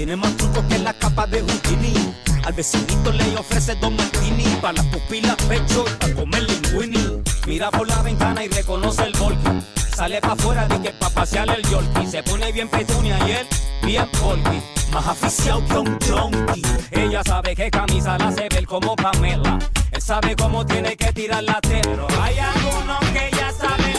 Tiene más trucos que la capa de Houdini. Al vecinito le ofrece dos martini. Para las pupilas, pecho, para comer linguini. Mira por la ventana y reconoce el golpe. Sale para afuera de que pa' pasear el yorkie. Se pone bien petunia y él bien polky. Más aficiado que un junkie. Ella sabe que camisa la hace ver como Pamela. Él sabe cómo tiene que tirar la tela. Hay algunos que ya saben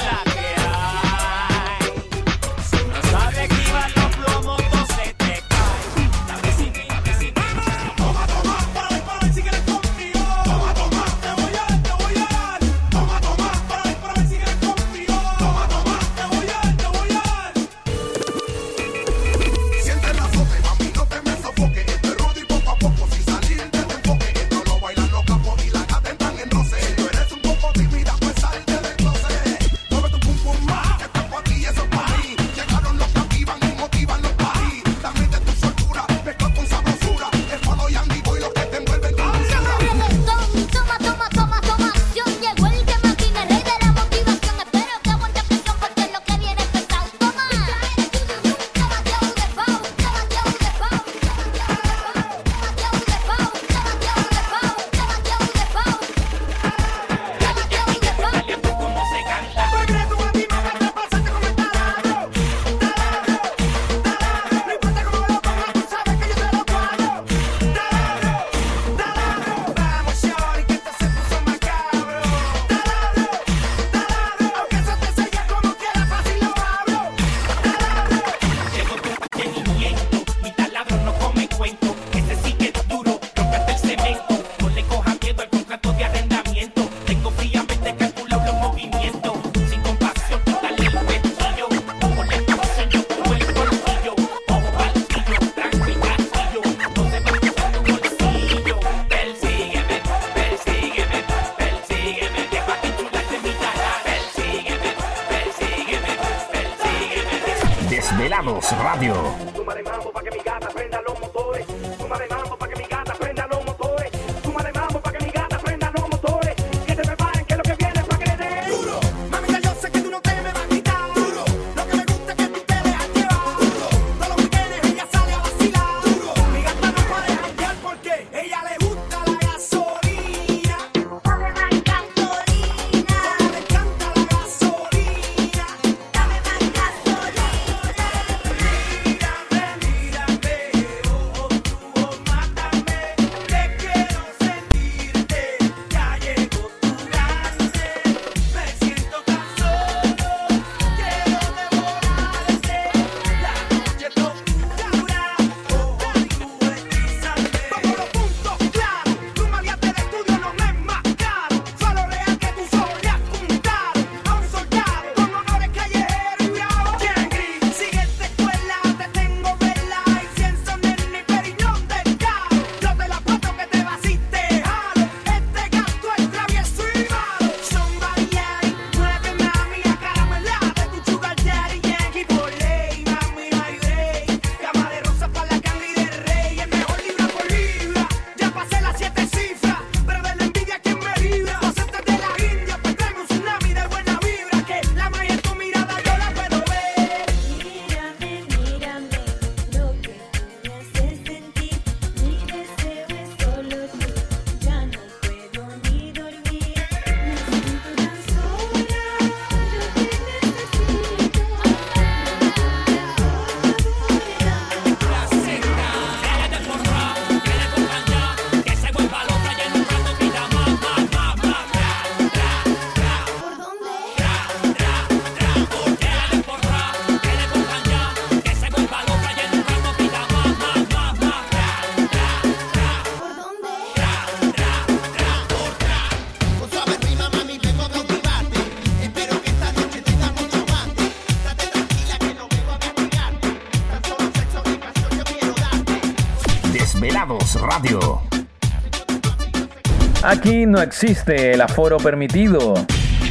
No existe el aforo permitido.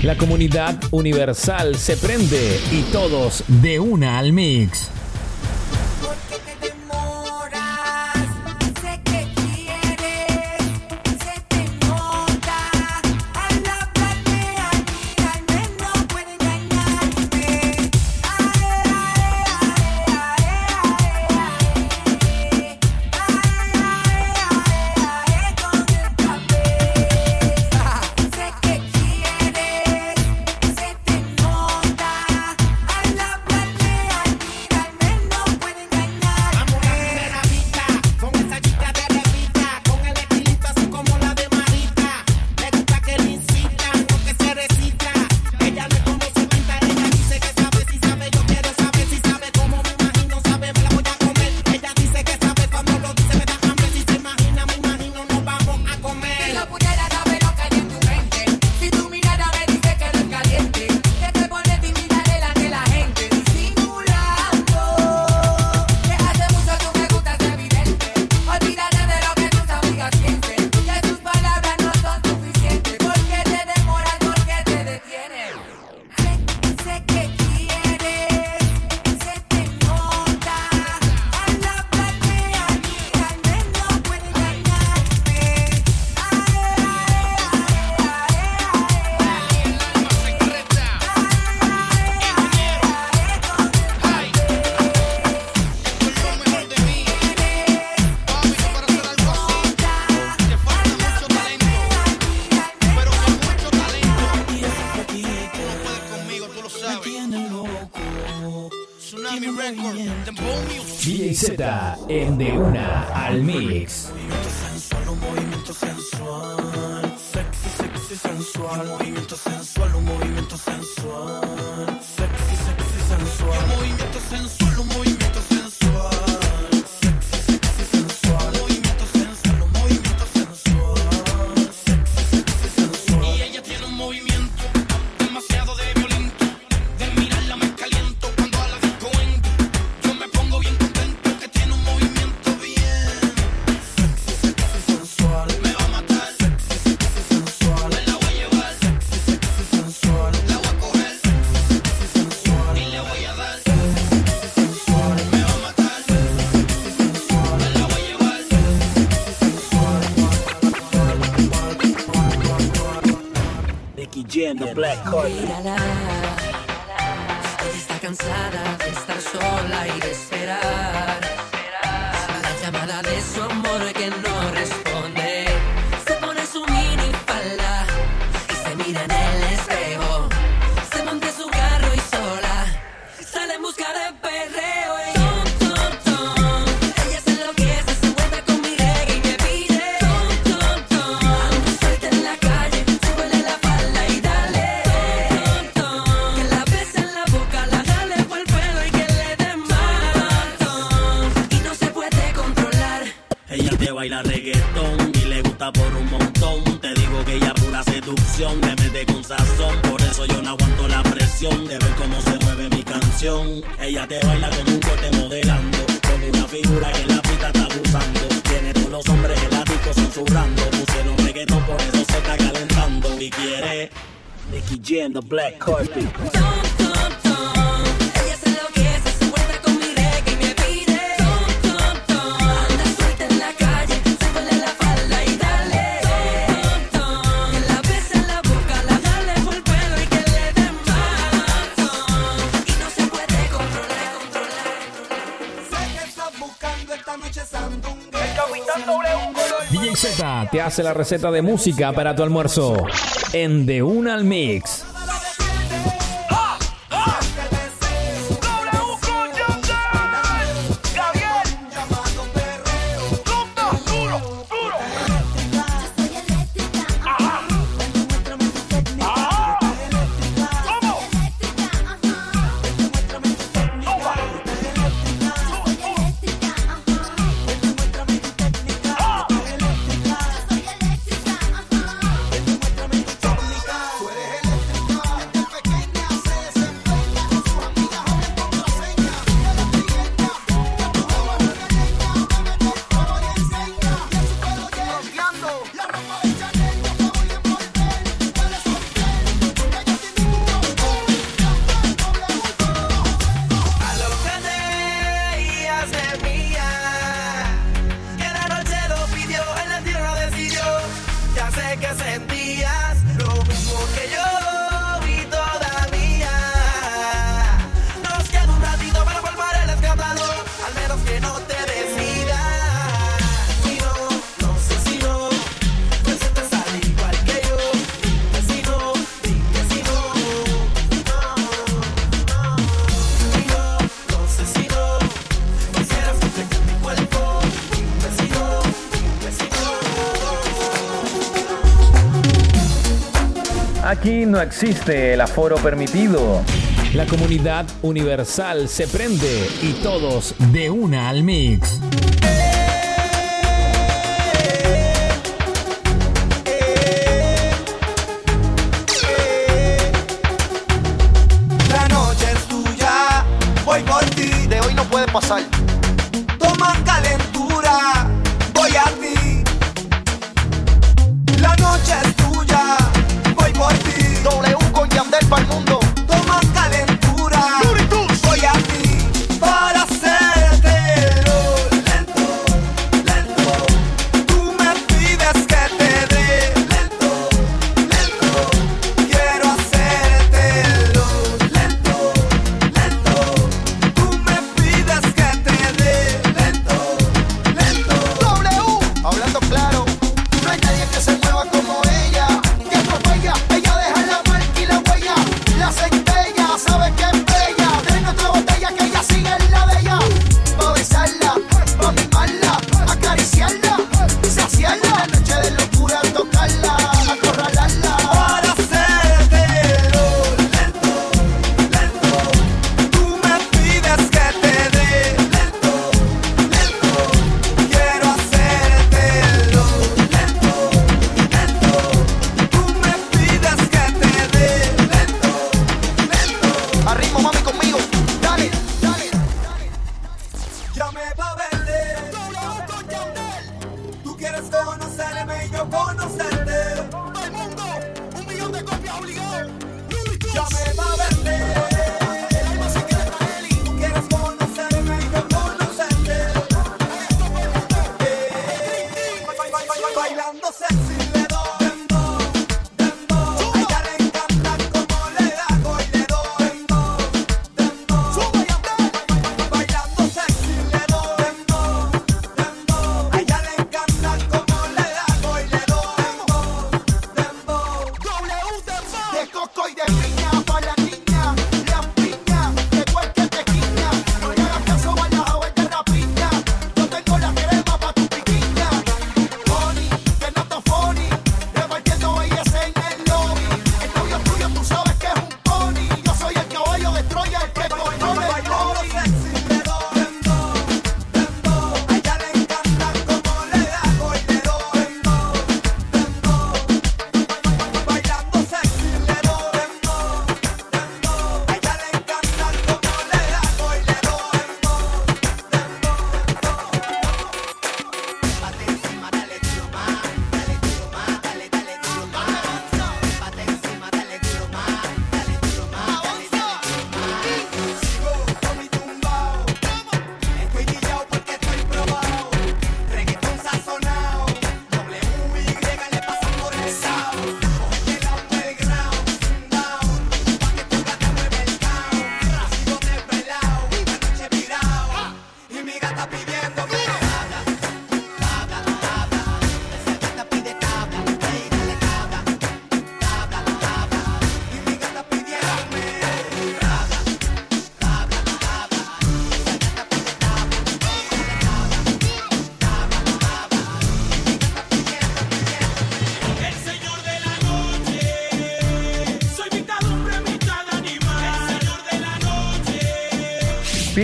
La comunidad universal se prende y todos de una al mix. viendo Black Está cansada de estar sola y de esperar. La llamada de su amor que no La receta de música para tu almuerzo en De Una al Mix. no existe el aforo permitido. La comunidad universal se prende y todos de una al mix. La noche es tuya, voy por de hoy no puede pasar.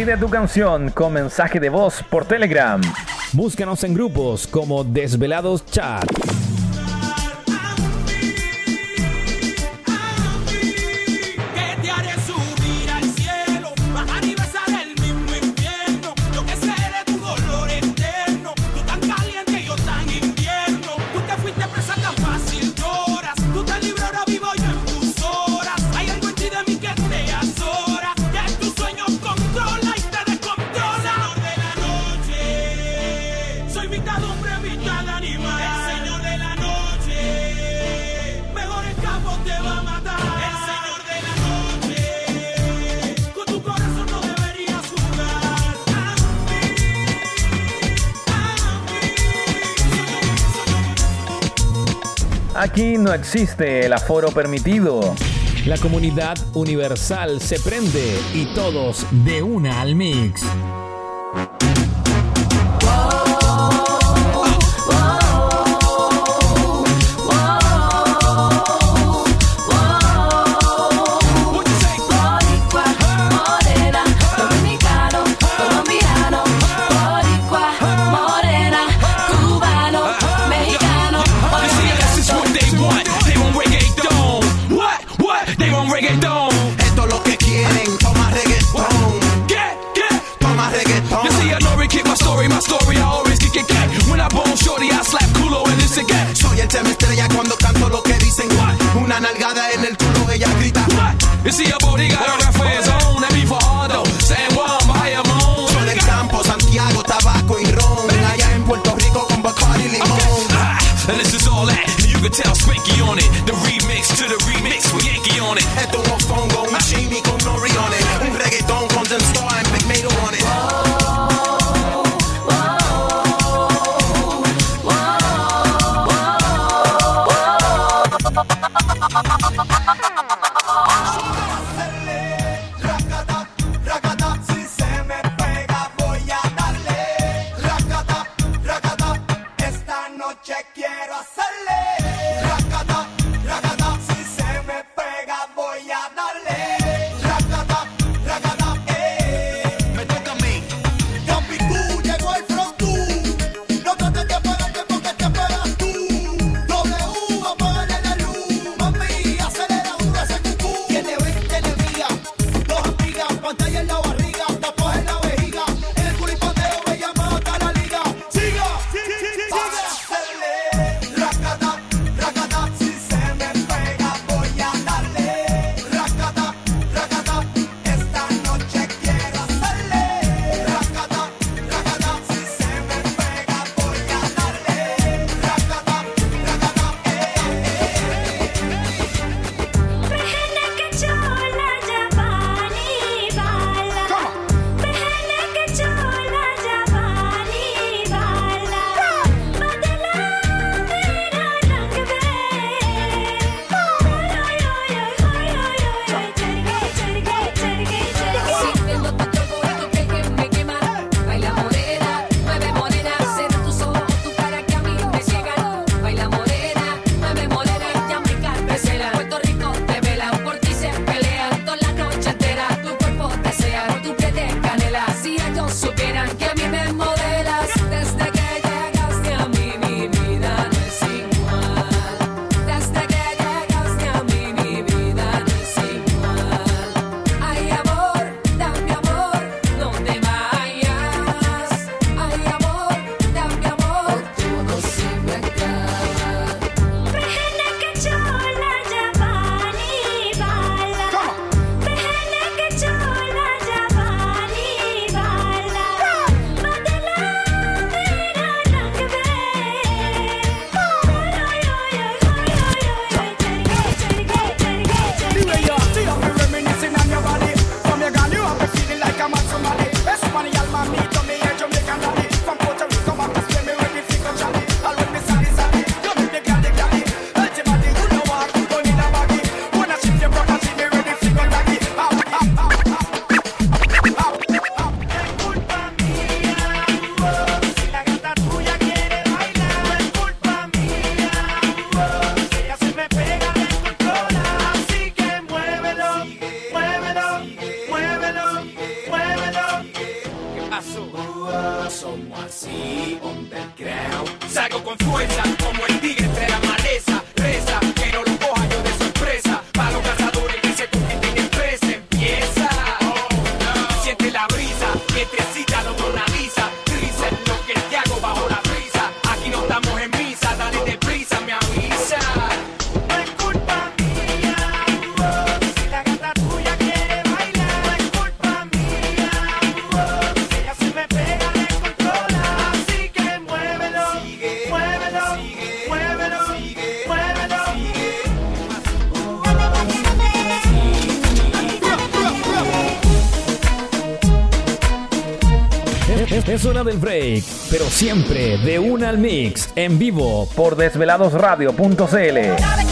Pide tu canción con mensaje de voz por Telegram. Búscanos en grupos como Desvelados Chat. Aquí no existe el aforo permitido. La comunidad universal se prende y todos de una al mix. Es, es, hora del break, pero siempre de una al mix, en vivo por desveladosradio.cl.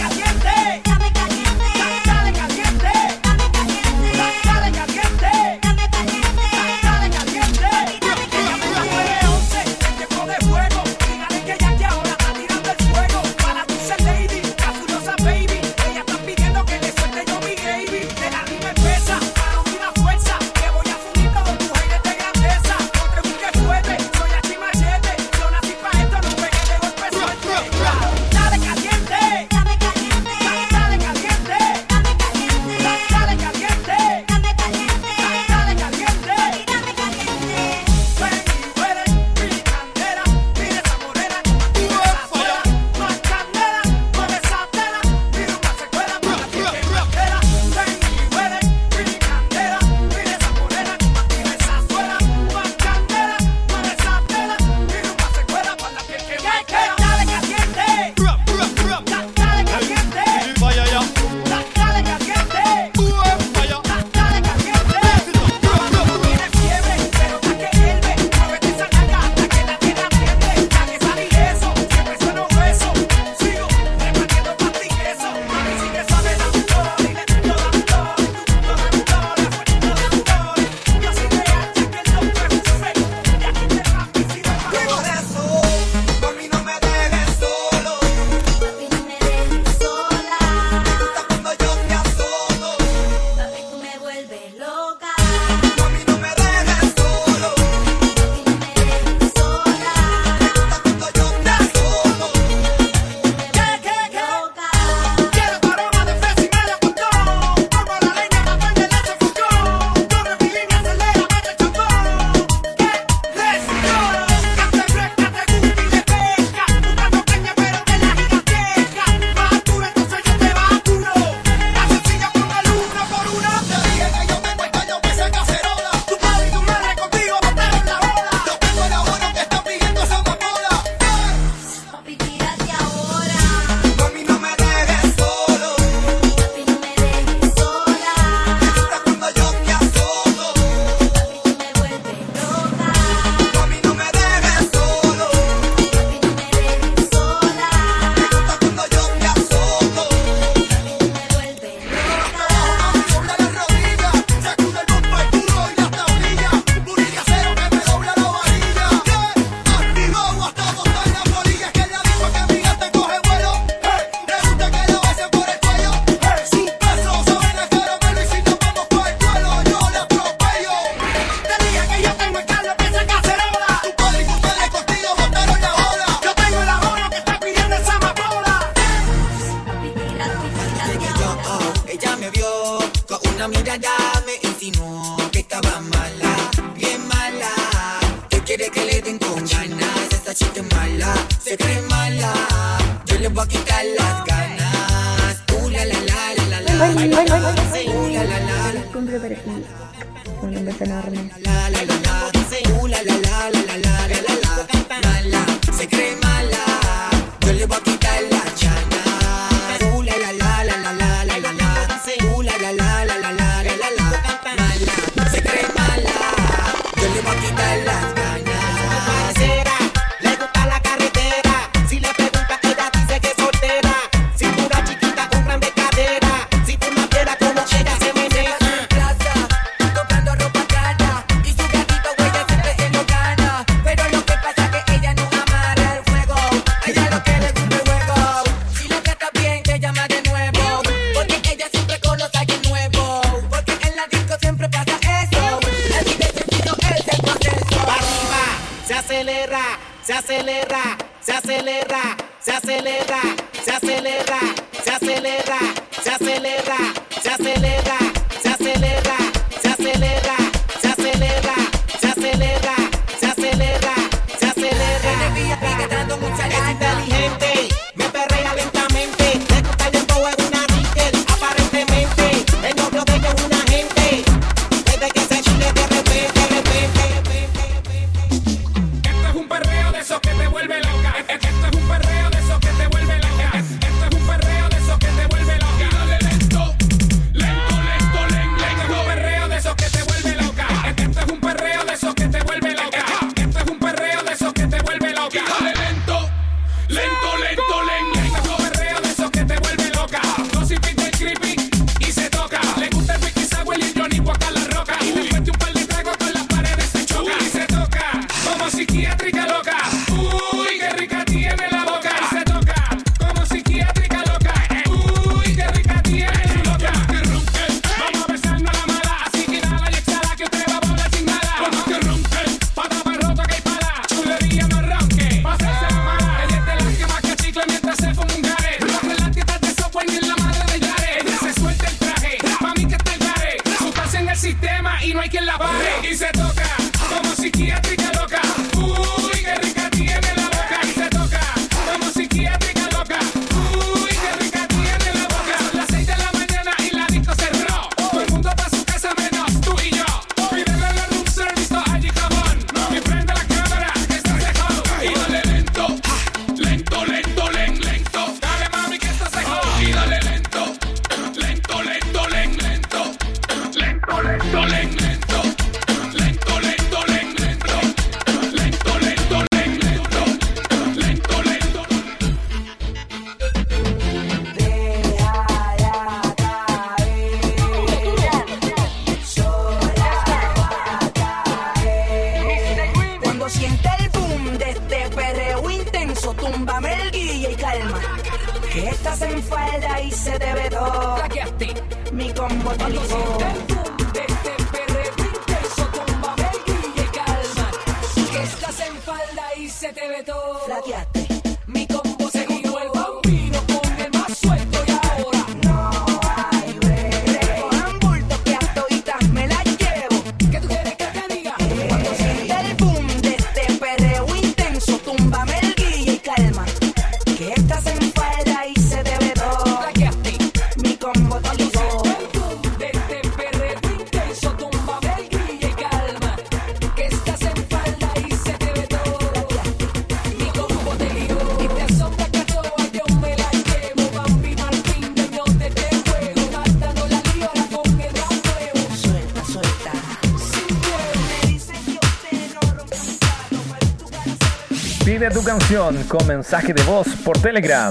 Escribe tu canción con mensaje de voz por Telegram.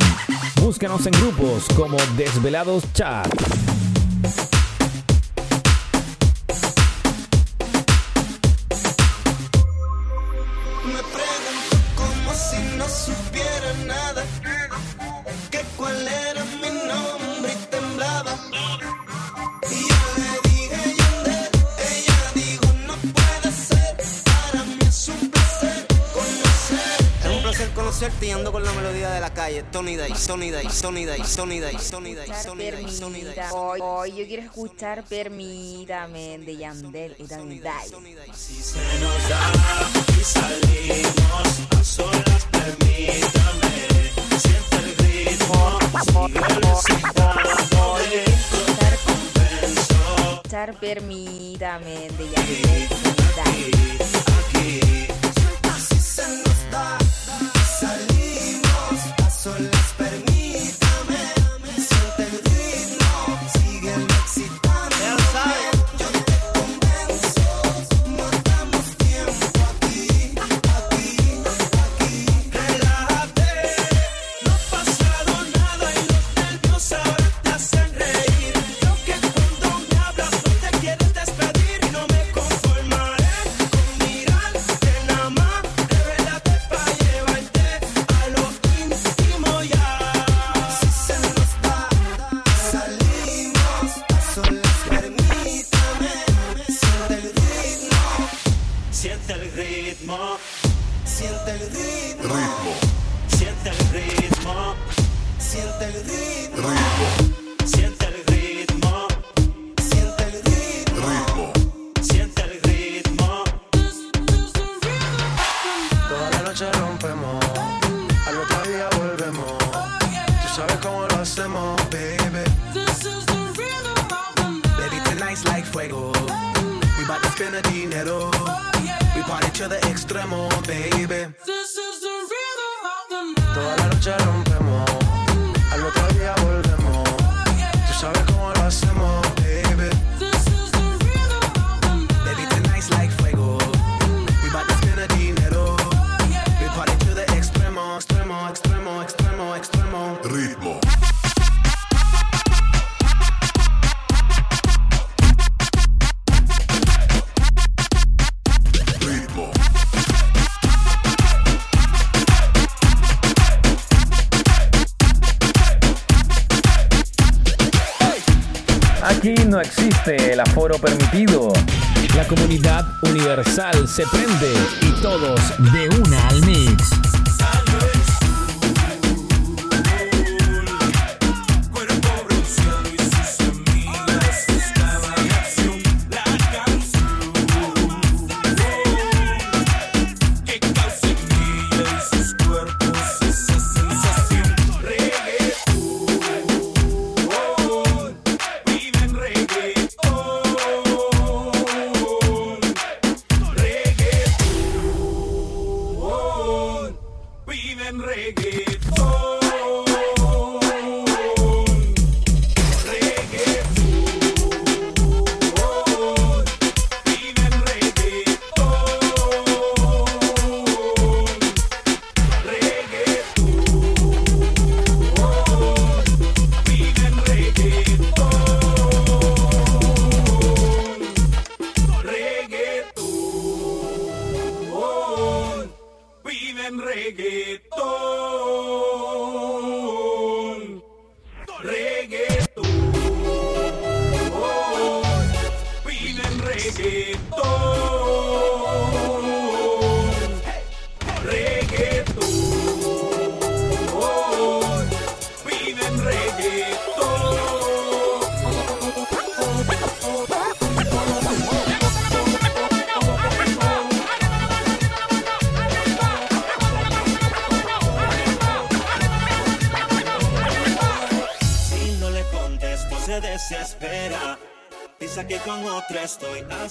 Búscanos en grupos como Desvelados Chat. Tony Day, Tony Day, Tony Day, Tony Day, Tony Day, Tony Day, Tony Day. Hoy, hoy yo quiero escuchar Permítame de Yandel y Tony Day. Si se nos da y salimos a solas, permítame. Siente el ritmo, sigue el Escuchar Permítame de Yandel y Tony Day. Aquí, aquí, aquí. soledad.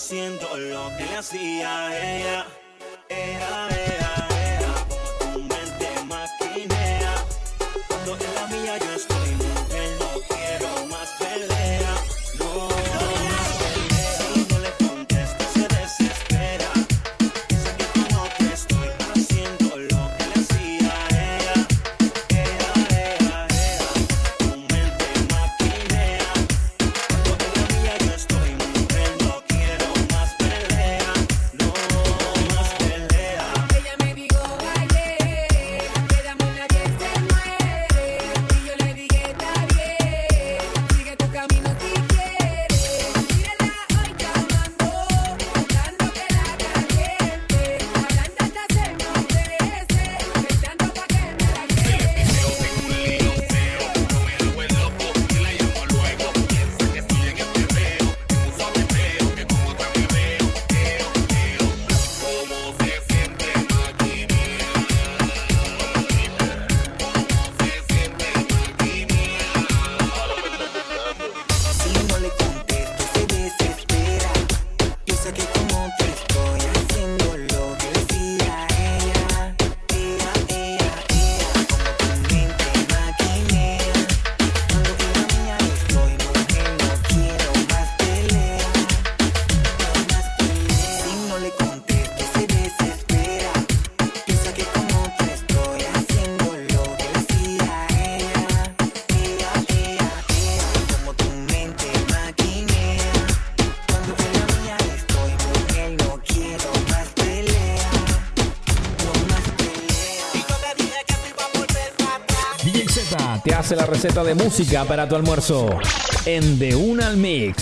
haciendo lo que le hacía la receta de música para tu almuerzo en De Una al Mix.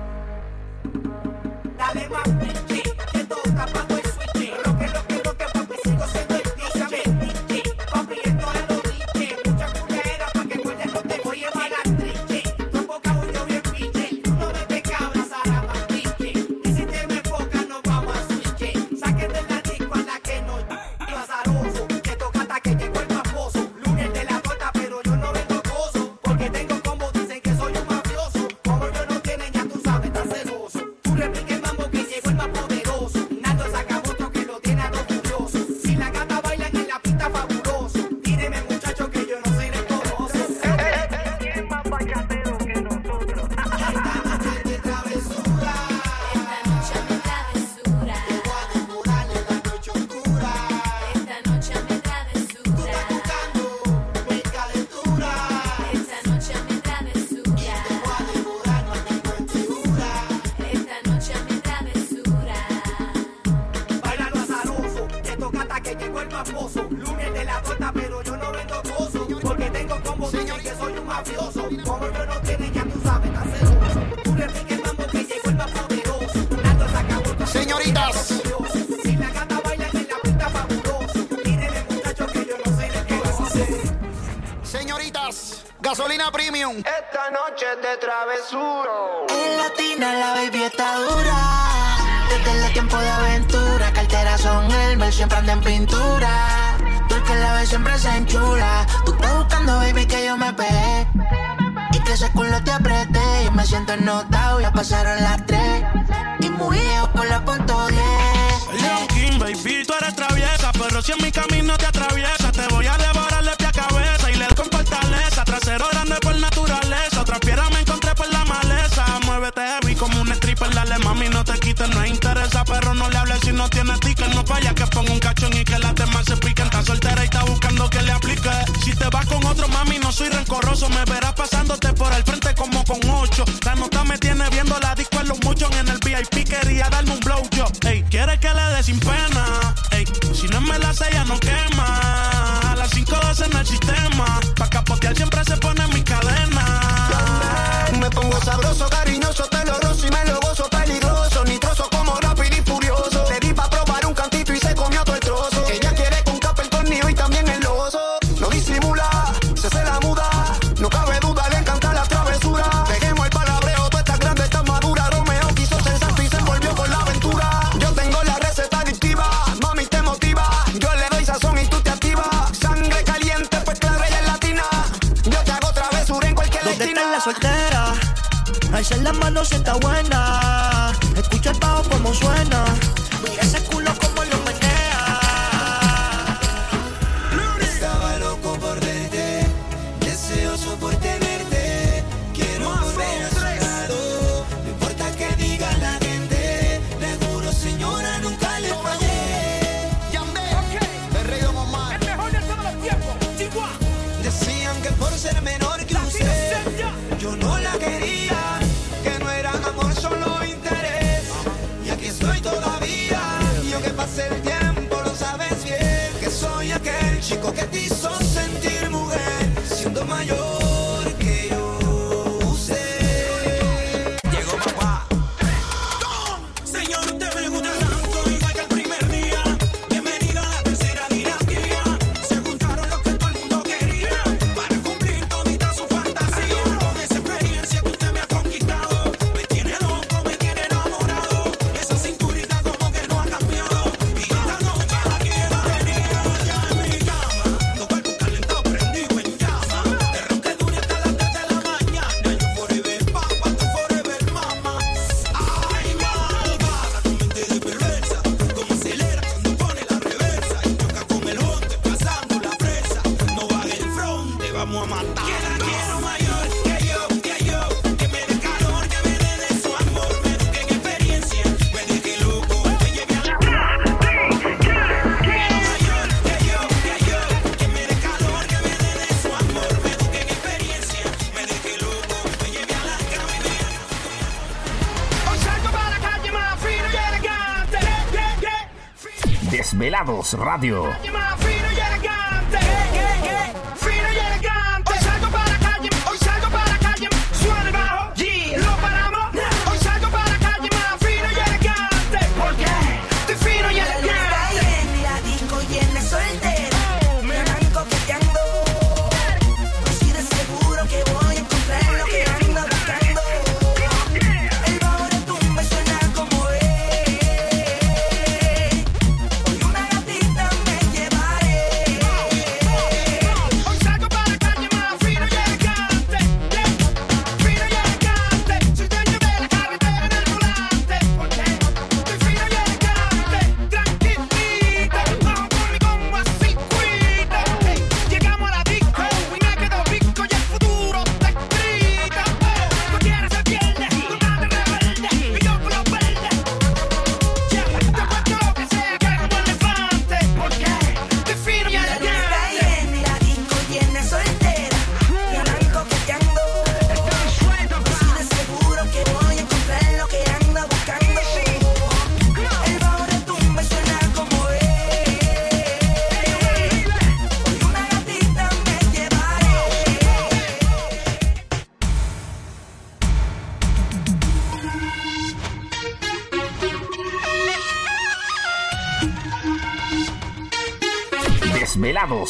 está dura. Desde el tiempo de aventura, carteras son el ver, siempre anda en pintura. Tú el que la ve siempre se enchula. Tú estás buscando, baby, que yo me pegué. Y que ese culo te apreté. Y me siento ennotado, ya pasaron las tres. Y muy por la punto 10. Hey. King, baby, tú eres traviesa. Pero si en mi camino te atraviesas, te voy a devolver perdale, mami, no te quites, no interesa, pero no le hables si no tienes ticket. No falla que ponga un cachón y que las demás se piquen. Está soltera y está buscando que le aplique. Si te vas con otro, mami, no soy rencoroso. Me verás pasándote por el frente como con ocho. La nota me tiene viendo la disco en los muchos. En el VIP quería darme un blow yo. Ey, quiere que le dé sin pena. Ey, si no me la sella, no quema. Radio.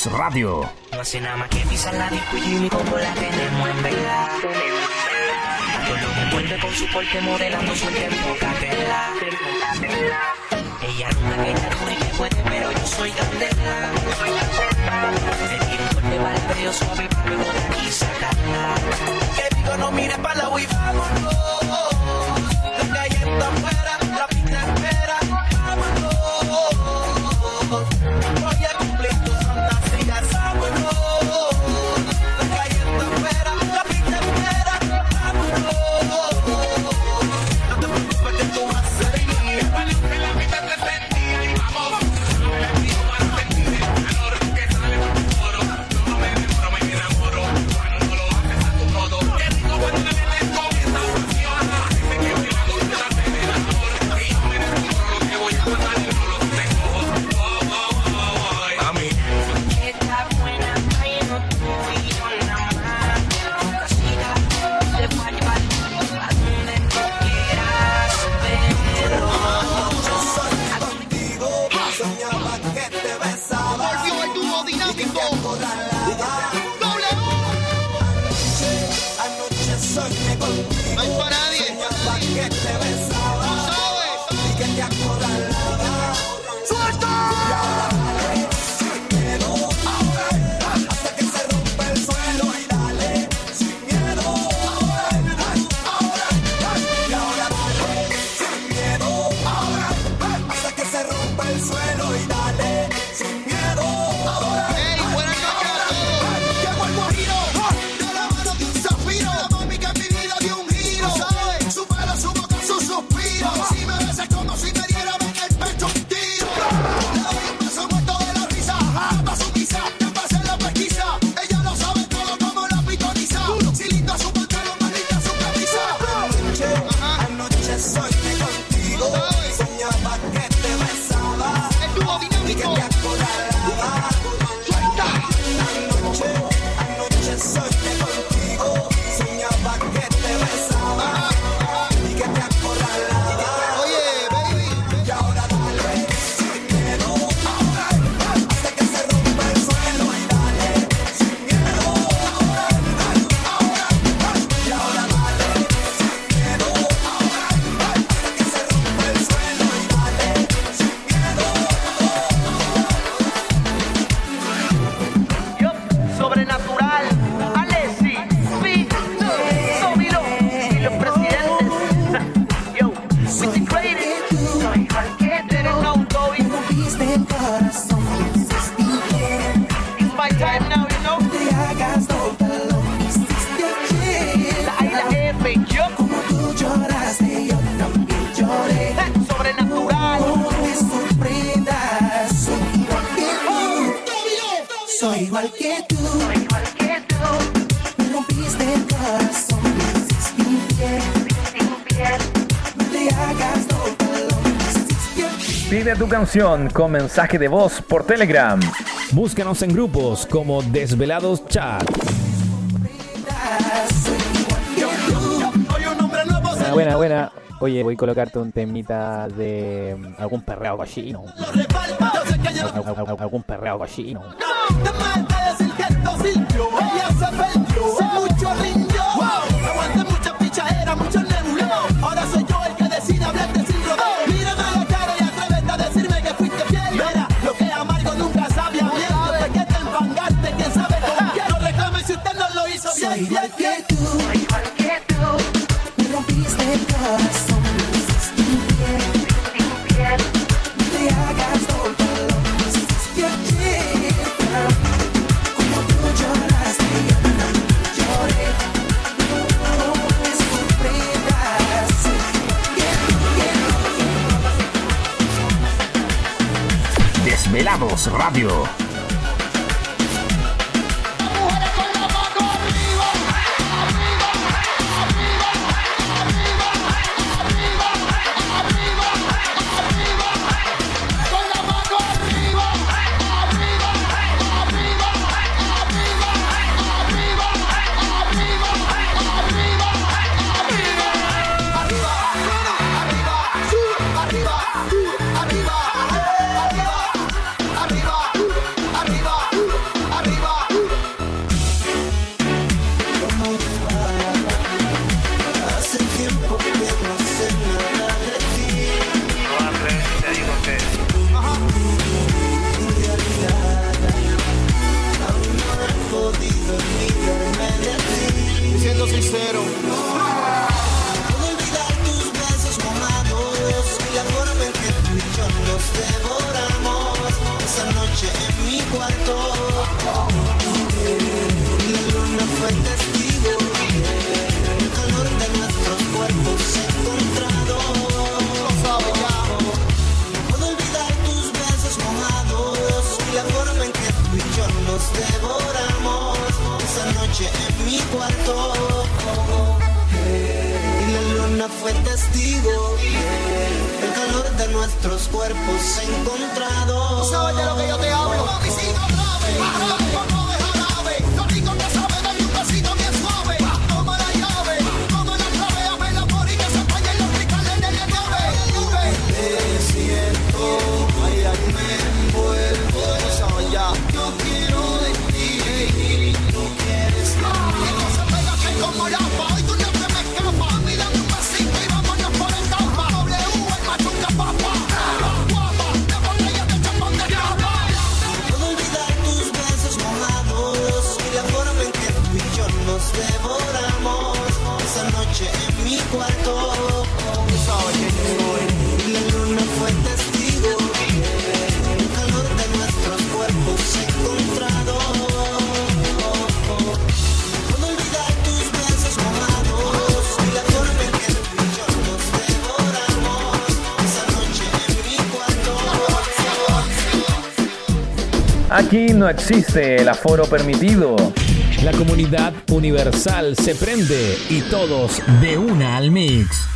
Plus Radio. No hace nada más que pisar la disco y como la tenemos en verdad. Yo lo que envuelve con su porte modelando suerte en poca tela. Ella es una bella dura que puede, pero yo soy candela. Le tiro un corte para el medio suave para luego de aquí sacarla. Que digo, no mires para la Wii, vámonos. con mensaje de voz por Telegram. Búscanos en grupos como Desvelados Chat. Buena, buena. Oye, voy a colocarte un temita de mm, algún perreo cochino. Algún perreo cochino. No, Radio. no existe el aforo permitido. La comunidad universal se prende y todos de una al mix.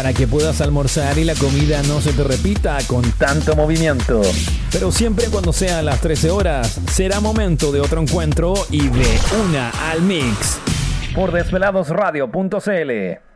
para que puedas almorzar y la comida no se te repita con tanto movimiento. Pero siempre cuando sea a las 13 horas, será momento de otro encuentro y de una al mix. Por desveladosradio.cl